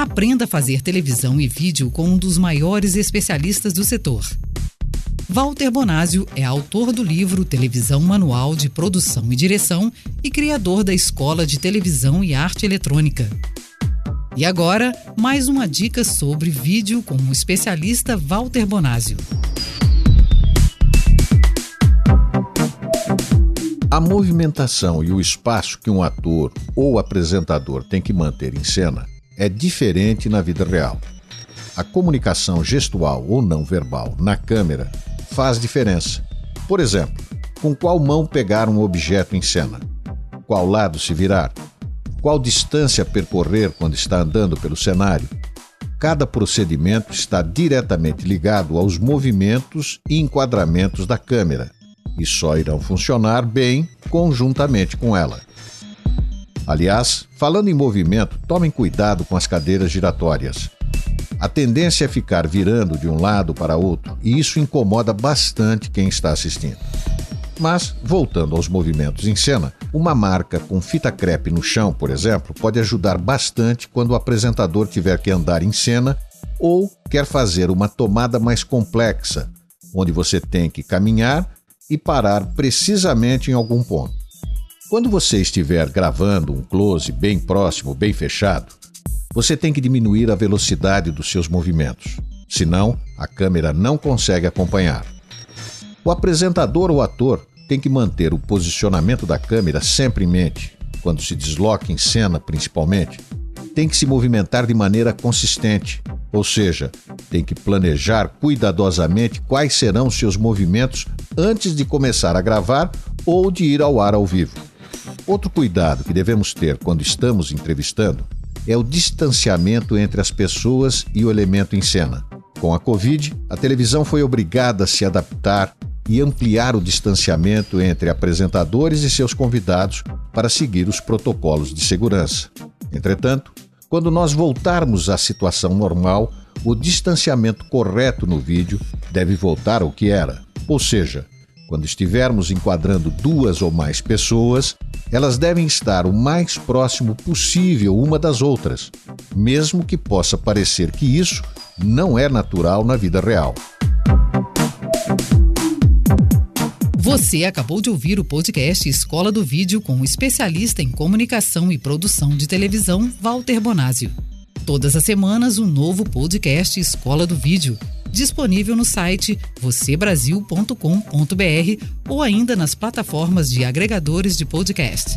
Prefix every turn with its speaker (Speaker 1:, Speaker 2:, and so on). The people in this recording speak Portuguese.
Speaker 1: Aprenda a fazer televisão e vídeo com um dos maiores especialistas do setor. Walter Bonásio é autor do livro Televisão Manual de Produção e Direção e criador da Escola de Televisão e Arte Eletrônica. E agora, mais uma dica sobre vídeo com o especialista Walter Bonásio.
Speaker 2: A movimentação e o espaço que um ator ou apresentador tem que manter em cena é diferente na vida real. A comunicação gestual ou não verbal na câmera faz diferença. Por exemplo, com qual mão pegar um objeto em cena? Qual lado se virar? Qual distância percorrer quando está andando pelo cenário? Cada procedimento está diretamente ligado aos movimentos e enquadramentos da câmera e só irão funcionar bem conjuntamente com ela. Aliás, falando em movimento, tomem cuidado com as cadeiras giratórias. A tendência é ficar virando de um lado para outro e isso incomoda bastante quem está assistindo. Mas, voltando aos movimentos em cena, uma marca com fita crepe no chão, por exemplo, pode ajudar bastante quando o apresentador tiver que andar em cena ou quer fazer uma tomada mais complexa, onde você tem que caminhar e parar precisamente em algum ponto. Quando você estiver gravando um close bem próximo, bem fechado, você tem que diminuir a velocidade dos seus movimentos, senão a câmera não consegue acompanhar. O apresentador ou ator tem que manter o posicionamento da câmera sempre em mente, quando se desloca em cena principalmente. Tem que se movimentar de maneira consistente, ou seja, tem que planejar cuidadosamente quais serão seus movimentos antes de começar a gravar ou de ir ao ar ao vivo. Outro cuidado que devemos ter quando estamos entrevistando é o distanciamento entre as pessoas e o elemento em cena. Com a Covid, a televisão foi obrigada a se adaptar e ampliar o distanciamento entre apresentadores e seus convidados para seguir os protocolos de segurança. Entretanto, quando nós voltarmos à situação normal, o distanciamento correto no vídeo deve voltar ao que era, ou seja, quando estivermos enquadrando duas ou mais pessoas, elas devem estar o mais próximo possível uma das outras, mesmo que possa parecer que isso não é natural na vida real.
Speaker 1: Você acabou de ouvir o podcast Escola do Vídeo com o especialista em comunicação e produção de televisão, Walter Bonásio. Todas as semanas, um novo podcast Escola do Vídeo disponível no site vocêbrasil.com.br ou ainda nas plataformas de agregadores de podcast.